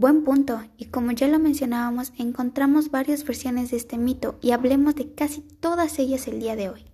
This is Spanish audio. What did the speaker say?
Buen punto, y como ya lo mencionábamos, encontramos varias versiones de este mito y hablemos de casi todas ellas el día de hoy.